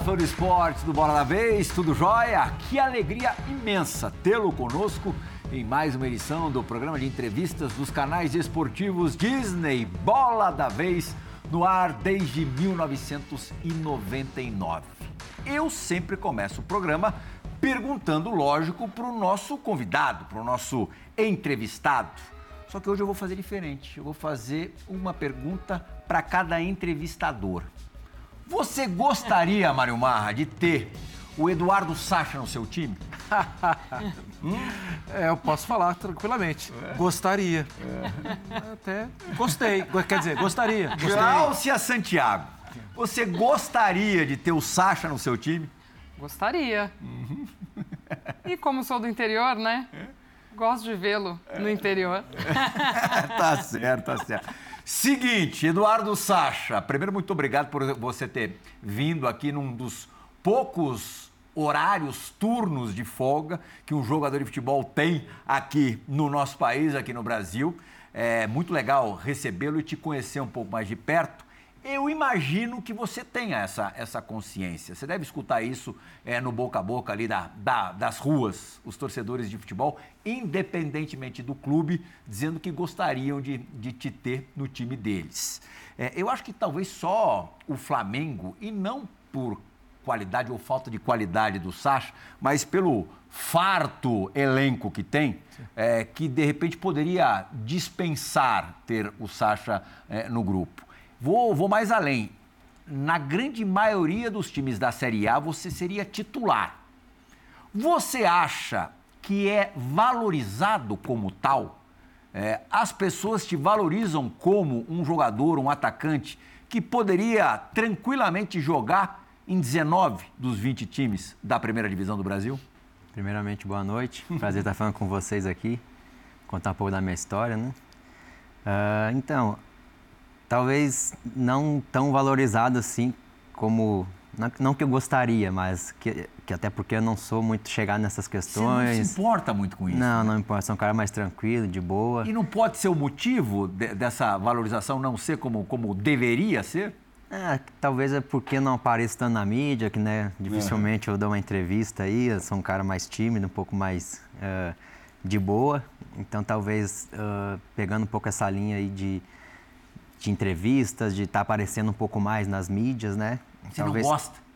fã do esporte do Bola da Vez, tudo jóia? Que alegria imensa tê-lo conosco em mais uma edição do programa de entrevistas dos canais esportivos Disney Bola da Vez, no ar desde 1999. Eu sempre começo o programa perguntando, lógico, para o nosso convidado, para o nosso entrevistado. Só que hoje eu vou fazer diferente. Eu vou fazer uma pergunta para cada entrevistador. Você gostaria, Mário Marra, de ter o Eduardo Sacha no seu time? hum? É, eu posso falar tranquilamente. É. Gostaria. É. Até gostei. Quer dizer, gostaria. Cláudia Santiago, você gostaria de ter o Sacha no seu time? Gostaria. Uhum. E como sou do interior, né? Gosto de vê-lo no interior. tá certo, tá certo. Seguinte, Eduardo Sacha, primeiro, muito obrigado por você ter vindo aqui num dos poucos horários, turnos de folga que um jogador de futebol tem aqui no nosso país, aqui no Brasil. É muito legal recebê-lo e te conhecer um pouco mais de perto. Eu imagino que você tenha essa, essa consciência. Você deve escutar isso é, no boca a boca ali da, da, das ruas, os torcedores de futebol, independentemente do clube, dizendo que gostariam de, de te ter no time deles. É, eu acho que talvez só o Flamengo, e não por qualidade ou falta de qualidade do Sacha, mas pelo farto elenco que tem, é, que de repente poderia dispensar ter o Sacha é, no grupo. Vou, vou mais além. Na grande maioria dos times da Série A, você seria titular. Você acha que é valorizado como tal? É, as pessoas te valorizam como um jogador, um atacante que poderia tranquilamente jogar em 19 dos 20 times da primeira divisão do Brasil? Primeiramente, boa noite. Prazer estar falando com vocês aqui, contar um pouco da minha história, né? Uh, então, talvez não tão valorizado assim como não, não, que eu gostaria, mas que, que, até porque eu não sou muito chegado nessas questões. Você não se importa muito com isso? Não, né? não importa. Sou um cara mais tranquilo, de boa. E não pode ser o motivo de, dessa valorização não ser como, como deveria ser? É, talvez é porque não apareço tanto na mídia, que né, dificilmente eu dou uma entrevista aí. Eu sou um cara mais tímido, um pouco mais uh, de boa. Então, talvez uh, pegando um pouco essa linha aí de de entrevistas, de estar tá aparecendo um pouco mais nas mídias, né? Você Talvez... não gosta?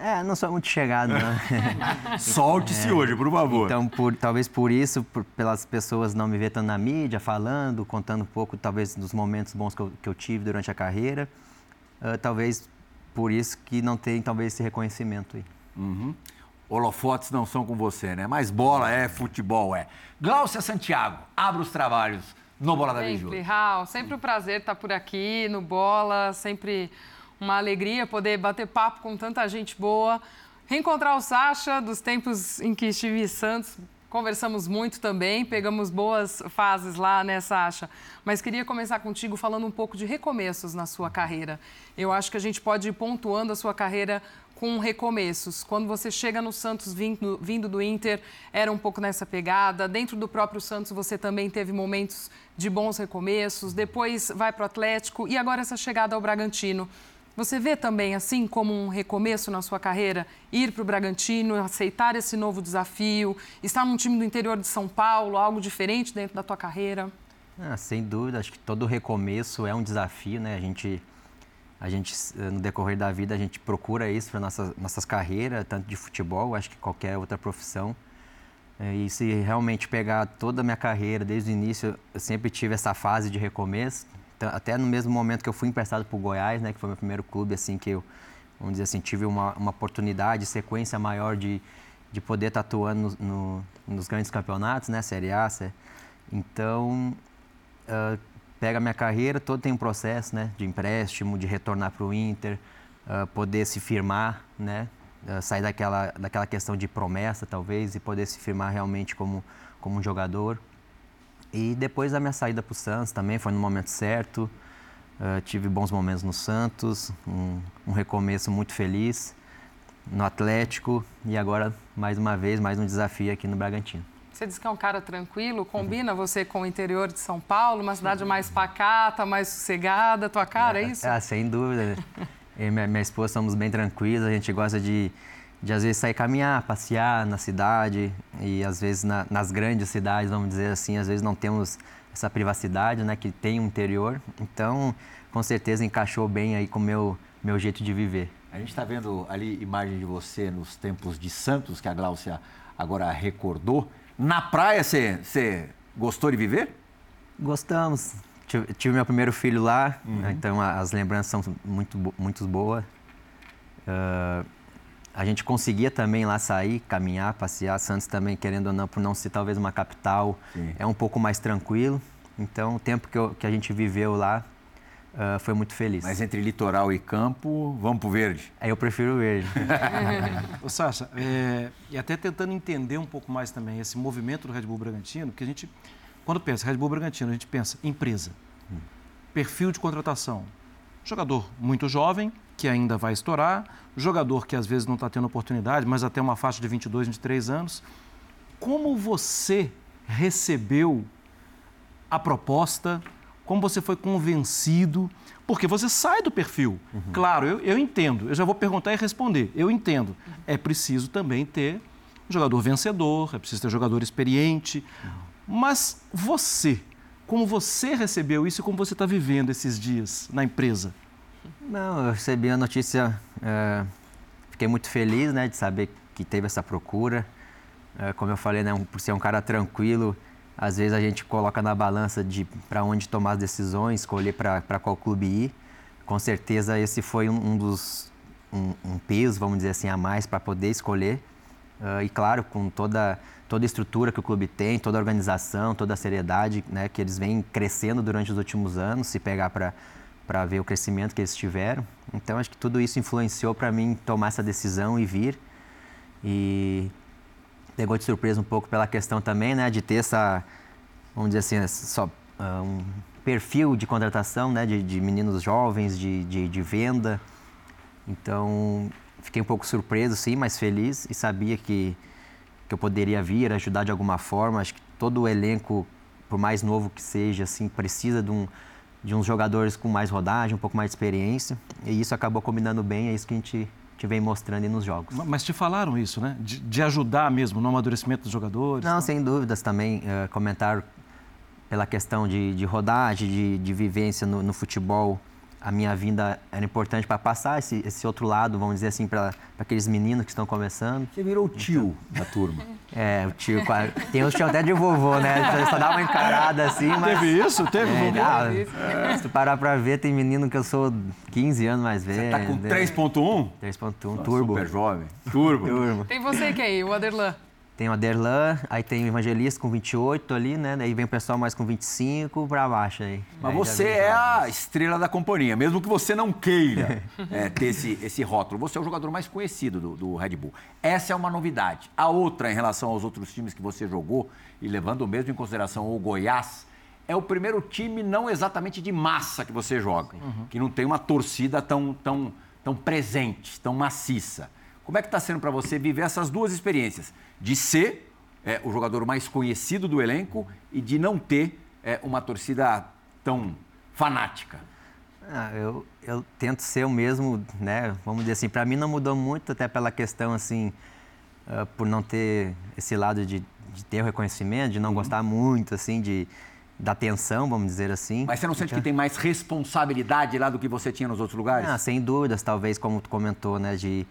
É, não sou muito chegado, né? Solte-se é. hoje, por favor. Então, por, talvez por isso, por, pelas pessoas não me ver tanto na mídia, falando, contando um pouco, talvez, dos momentos bons que eu, que eu tive durante a carreira, uh, talvez por isso que não tem, talvez, esse reconhecimento aí. Uhum. Holofotes não são com você, né? Mas bola é futebol, é. Glaucia Santiago, abra os trabalhos no Bola da Vez Sempre, Raul, sempre um prazer estar por aqui no Bola, sempre uma alegria poder bater papo com tanta gente boa. Reencontrar o Sacha dos tempos em que estive em Santos, Conversamos muito também, pegamos boas fases lá, né, Sasha? Mas queria começar contigo falando um pouco de recomeços na sua carreira. Eu acho que a gente pode ir pontuando a sua carreira com recomeços. Quando você chega no Santos vindo, vindo do Inter, era um pouco nessa pegada. Dentro do próprio Santos, você também teve momentos de bons recomeços. Depois vai para o Atlético e agora essa chegada ao Bragantino. Você vê também assim como um recomeço na sua carreira, ir para o Bragantino, aceitar esse novo desafio, estar num time do interior de São Paulo, algo diferente dentro da tua carreira? Ah, sem dúvida, acho que todo recomeço é um desafio, né? A gente, a gente no decorrer da vida a gente procura isso para nossas nossas carreiras, tanto de futebol, acho que qualquer outra profissão. É, e se realmente pegar toda a minha carreira, desde o início, eu sempre tive essa fase de recomeço, até no mesmo momento que eu fui emprestado para o Goiás, né, que foi meu primeiro clube, assim, que eu, vamos dizer assim, tive uma, uma oportunidade, sequência maior de, de poder estar atuando no, no, nos grandes campeonatos, né, Série A. Série... Então, uh, pega a minha carreira, todo tem um processo, né, de empréstimo, de retornar para o Inter, uh, poder se firmar, né, uh, sair daquela, daquela questão de promessa, talvez, e poder se firmar realmente como, como um jogador. E depois da minha saída para o Santos também foi no momento certo. Uh, tive bons momentos no Santos, um, um, recomeço muito feliz no Atlético e agora mais uma vez mais um desafio aqui no Bragantino. Você diz que é um cara tranquilo, combina uhum. você com o interior de São Paulo, uma cidade mais pacata, mais sossegada, tua cara, é, é isso? Ah, sem dúvida. e minha, minha esposa somos bem tranquilos, a gente gosta de, de às vezes sair caminhar, passear na cidade e às vezes na, nas grandes cidades, vamos dizer assim, às vezes não temos essa privacidade, né, que tem o interior. Então, com certeza encaixou bem aí com o meu, meu jeito de viver. A gente está vendo ali imagem de você nos tempos de Santos, que a Gláucia agora recordou. Na praia, você gostou de viver? Gostamos. Tive, tive meu primeiro filho lá, uhum. então as lembranças são muito, muito boas. Uh, a gente conseguia também lá sair, caminhar, passear. Santos também, querendo ou não, por não ser talvez uma capital, Sim. é um pouco mais tranquilo. Então, o tempo que, eu, que a gente viveu lá uh, foi muito feliz. Mas entre litoral e campo, vamos para o verde? Aí eu prefiro o verde. Ô, Sasha, é, e até tentando entender um pouco mais também esse movimento do Red Bull Bragantino, porque a gente quando pensa Red Bull Bragantino, a gente pensa empresa, perfil de contratação. Jogador muito jovem, que ainda vai estourar, jogador que às vezes não está tendo oportunidade, mas até uma faixa de 22, 23 anos. Como você recebeu a proposta? Como você foi convencido? Porque você sai do perfil. Uhum. Claro, eu, eu entendo. Eu já vou perguntar e responder. Eu entendo. É preciso também ter um jogador vencedor, é preciso ter um jogador experiente. Uhum. Mas você, como você recebeu isso e como você está vivendo esses dias na empresa? Não, eu recebi a notícia, é, fiquei muito feliz né, de saber que teve essa procura. É, como eu falei, né, por ser um cara tranquilo, às vezes a gente coloca na balança de para onde tomar as decisões, escolher para qual clube ir. Com certeza esse foi um, um dos um, um, peso, vamos dizer assim, a mais para poder escolher. Uh, e claro, com toda toda a estrutura que o clube tem, toda a organização, toda a seriedade né, que eles vêm crescendo durante os últimos anos, se pegar para ver o crescimento que eles tiveram. Então, acho que tudo isso influenciou para mim tomar essa decisão e vir. E pegou de surpresa um pouco pela questão também né, de ter essa, vamos dizer assim, só, ah, um perfil de contratação né, de, de meninos jovens, de, de, de venda. Então, fiquei um pouco surpreso, sim, mas feliz e sabia que que eu poderia vir, ajudar de alguma forma. Acho que todo o elenco, por mais novo que seja, assim, precisa de, um, de uns jogadores com mais rodagem, um pouco mais de experiência. E isso acabou combinando bem, é isso que a gente, te vem mostrando nos jogos. Mas te falaram isso, né? De, de, ajudar mesmo no amadurecimento dos jogadores? Não, sem dúvidas também. Uh, comentaram pela questão de, de rodagem, de, de vivência no, no futebol a minha vinda era importante para passar esse, esse outro lado, vamos dizer assim, para aqueles meninos que estão começando. Você virou o tio então, da turma. É, o tio. Tem uns tio até de vovô, né? Só dá uma encarada assim, mas. Teve isso? Teve é, vovô? Ah, é. Se tu parar para ver, tem menino que eu sou 15 anos mais velho. Você tá com 3.1? 3.1, turbo. Super jovem. Turbo. turbo. Tem você que aí, o Aderlan. Tem o Aderlan, aí tem o Evangelista com 28 ali, né? Daí vem o pessoal mais com 25 para baixo aí. Mas aí você é a estrela da companhia, mesmo que você não queira é, ter esse, esse rótulo. Você é o jogador mais conhecido do, do, Red Bull. Essa é uma novidade. A outra, em relação aos outros times que você jogou, e levando mesmo em consideração o Goiás, é o primeiro time não exatamente de massa que você joga, uhum. que não tem uma torcida tão, tão, tão presente, tão maciça. Como é que está sendo para você viver essas duas experiências? De ser é, o jogador mais conhecido do elenco e de não ter é, uma torcida tão fanática? Ah, eu, eu tento ser o mesmo, né? Vamos dizer assim, para mim não mudou muito, até pela questão, assim, uh, por não ter esse lado de, de ter o reconhecimento, de não uhum. gostar muito, assim, de, da atenção, vamos dizer assim. Mas você não sente então... que tem mais responsabilidade lá do que você tinha nos outros lugares? Ah, sem dúvidas, talvez, como tu comentou, né? De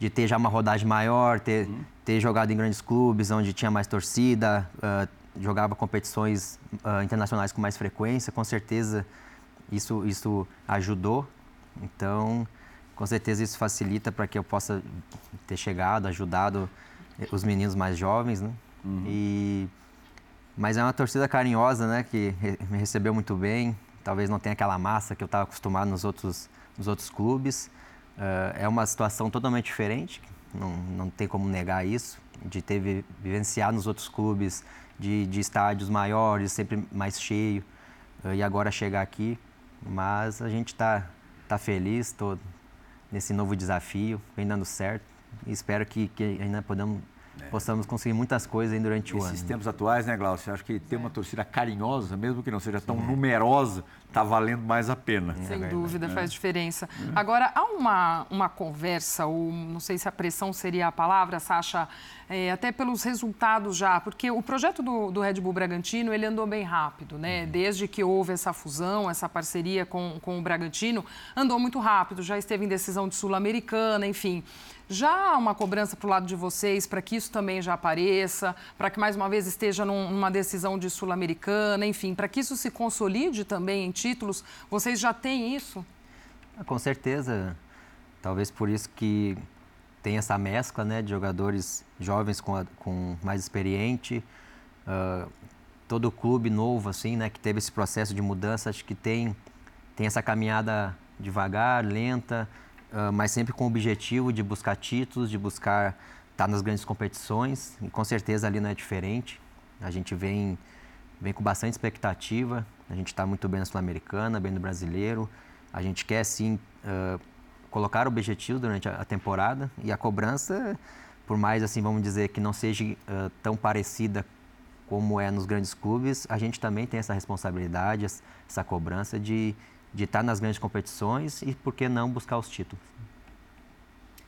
de ter já uma rodagem maior, ter, uhum. ter jogado em grandes clubes onde tinha mais torcida, uh, jogava competições uh, internacionais com mais frequência, com certeza isso, isso ajudou. Então, com certeza isso facilita para que eu possa ter chegado, ajudado os meninos mais jovens, né? Uhum. E mas é uma torcida carinhosa, né, que me recebeu muito bem. Talvez não tenha aquela massa que eu estava acostumado nos outros nos outros clubes, é uma situação totalmente diferente, não, não tem como negar isso, de ter vivenciado nos outros clubes, de, de estádios maiores, sempre mais cheio, uh, e agora chegar aqui. Mas a gente está tá feliz, estou nesse novo desafio, vem dando certo, e espero que, que ainda podamos possamos conseguir muitas coisas aí durante o ano. Esses tempos atuais, né, Glaucio? Acho que ter uma torcida carinhosa, mesmo que não seja tão numerosa, está valendo mais a pena. Sem dúvida, faz diferença. Agora, há uma, uma conversa, ou não sei se a pressão seria a palavra, Sasha, é, até pelos resultados já, porque o projeto do, do Red Bull Bragantino, ele andou bem rápido, né? Desde que houve essa fusão, essa parceria com, com o Bragantino, andou muito rápido, já esteve em decisão de Sul-Americana, enfim. Já há uma cobrança para o lado de vocês para que isso também já apareça, para que mais uma vez esteja num, numa decisão de Sul-Americana, enfim, para que isso se consolide também em títulos. Vocês já têm isso? Ah, Com certeza. Talvez por isso que tem essa mescla né, de jogadores jovens com, a- com mais experiente. Ah, todo clube novo, assim, né, que teve esse processo de mudança, acho que tem, tem essa caminhada devagar, lenta, ah, mas sempre com o objetivo de buscar títulos, de buscar estar nas grandes competições. E com certeza ali não é diferente. A gente vem, vem com bastante expectativa. A gente está muito bem na Sul-Americana, bem no Brasileiro. A gente quer, sim, ah, colocar objetivos durante a, a temporada. E a cobrança, por mais, assim, vamos dizer, que não seja ah, tão parecida como é nos grandes clubes, a gente também tem essa responsabilidade, essa cobrança de de estar nas grandes competições e, por que não, buscar os títulos.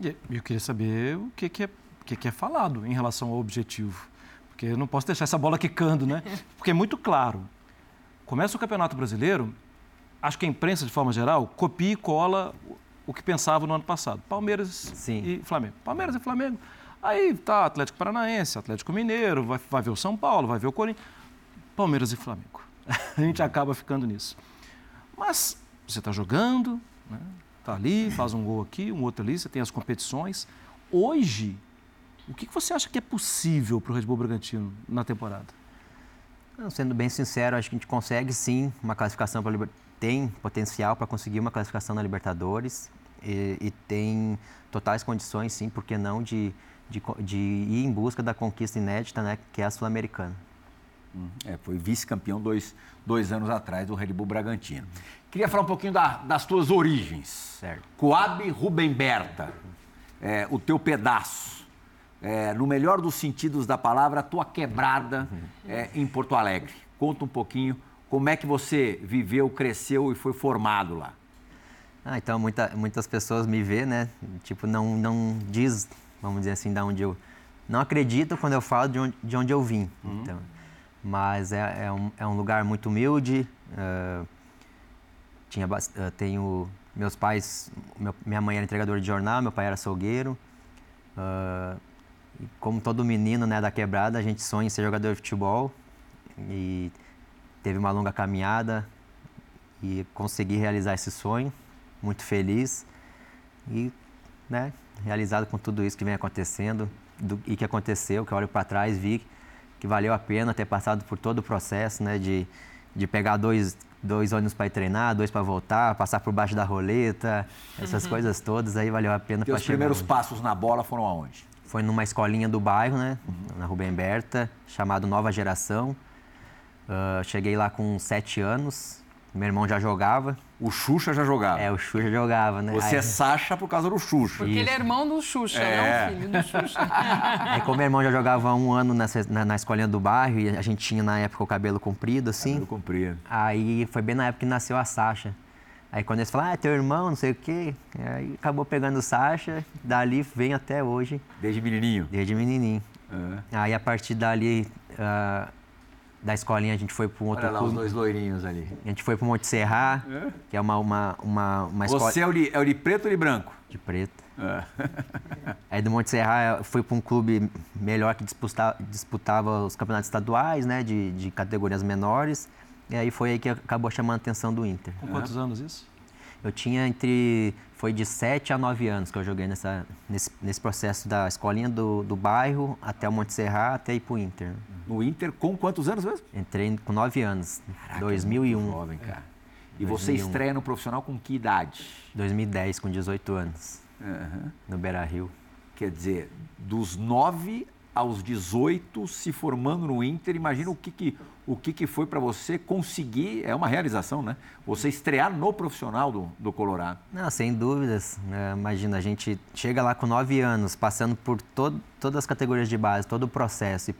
Eu queria saber o que, que, é, o que, que é falado em relação ao objetivo. Porque eu não posso deixar essa bola quicando, né? Porque é muito claro. Começa o Campeonato Brasileiro, acho que a imprensa, de forma geral, copia e cola o- o que pensava no ano passado. Palmeiras Sim. e Flamengo. Palmeiras e Flamengo. Aí tá Atlético Paranaense, Atlético Mineiro, vai, vai ver o São Paulo, vai ver o Corinthians. Palmeiras e Flamengo. A gente acaba ficando nisso. Mas você está jogando, né? tá ali, faz um gol aqui, um outro ali, você tem as competições. Hoje, o que você acha que é possível para o Red Bull Bragantino na temporada? Sendo bem sincero, acho que a gente consegue sim uma classificação para tem potencial para conseguir uma classificação na Libertadores e, e tem totais condições, sim, por que não, de, de, de ir em busca da conquista inédita, né, que é a Sul-Americana. É, foi vice-campeão dois, dois anos atrás do Red Bull Bragantino. Queria falar um pouquinho da- das tuas origens. Certo. Coab Rubem Berta, é, o teu pedaço. É, no melhor dos sentidos da palavra, a tua quebrada é, em Porto Alegre. Conta um pouquinho como é que você viveu, cresceu e foi formado lá. Ah, então muita, muitas pessoas me vê, né? Tipo, não, não diz, vamos dizer assim, da onde eu. Não acredito quando eu falo de onde, de onde eu vim. Então, mas é, é, um, é um lugar muito humilde. ah, tinha, ah, tenho meus pais, meu- minha mãe era entregadora de jornal, meu pai era açougueiro. e como todo menino né, da quebrada, a gente sonha em ser jogador de futebol. E teve uma longa caminhada e consegui realizar esse sonho. Muito feliz e né, realizado com tudo isso que vem acontecendo do- e que aconteceu, que eu olho para trás vi que valeu a pena ter passado por todo o processo, né, de, de pegar dois, dois ônibus para ir treinar, dois para voltar, passar por baixo da roleta, essas coisas todas, aí valeu a pena Teus chegar. primeiros onde- passos na bola foram aonde? Foi numa escolinha do bairro, né, na Rubem Berta, chamado Nova Geração. Ah, cheguei lá com sete anos, meu irmão já jogava, O Xuxa já jogava. é, o já jogava, né? Você é Aí- Sacha por causa do Xuxa. Porque ele é irmão do Xuxa, É. não filho do Xuxa. Aí, como meu irmão já jogava há um ano nessa, na, na escolinha do bairro e a gente tinha na época o cabelo comprido, assim. Eu compreendo. Aí foi bem na época que nasceu a Sasha. Aí quando eles falaram, ah, é teu irmão, não sei o quê. Aí acabou pegando o Sasha, dali vem até hoje, Desde menininho. desde menininho. É. Aí a partir dali, ah, da escolinha, a gente foi para um outro Olha lá os clube. dois loirinhos ali. A gente foi para Monte Serra, que é uma, uma, uma, uma escola Você é o, de, é o de preto ou de branco? de preto. É. Aí do Monte Serra eu fui para um clube melhor que disputa- disputava os campeonatos estaduais, né, de, de categorias menores. E aí foi aí que acabou chamando a atenção do Inter. Com quantos anos isso? Eu tinha entre. Foi de 7 a 9 anos que eu joguei nessa, nesse, nesse processo da escolinha do, do bairro até o Monte Serra, até ir pro Inter. No Inter, com quantos anos mesmo? Entrei com 9 anos, Caraca, 2001. muito Jovem, cara. E você 2001. estreia no profissional com que idade? 2010, com 18 anos, Aham. no Beira Rio. Quer dizer, dos 9 aos 18, se formando no Inter. Imagina o que, que, o que, que foi para você conseguir, é uma realização, né? Você estrear no profissional do, do Colorado. Não, sem dúvidas. É, imagina, a gente chega lá com nove anos, passando por todo, todas as categorias de base, todo o processo, e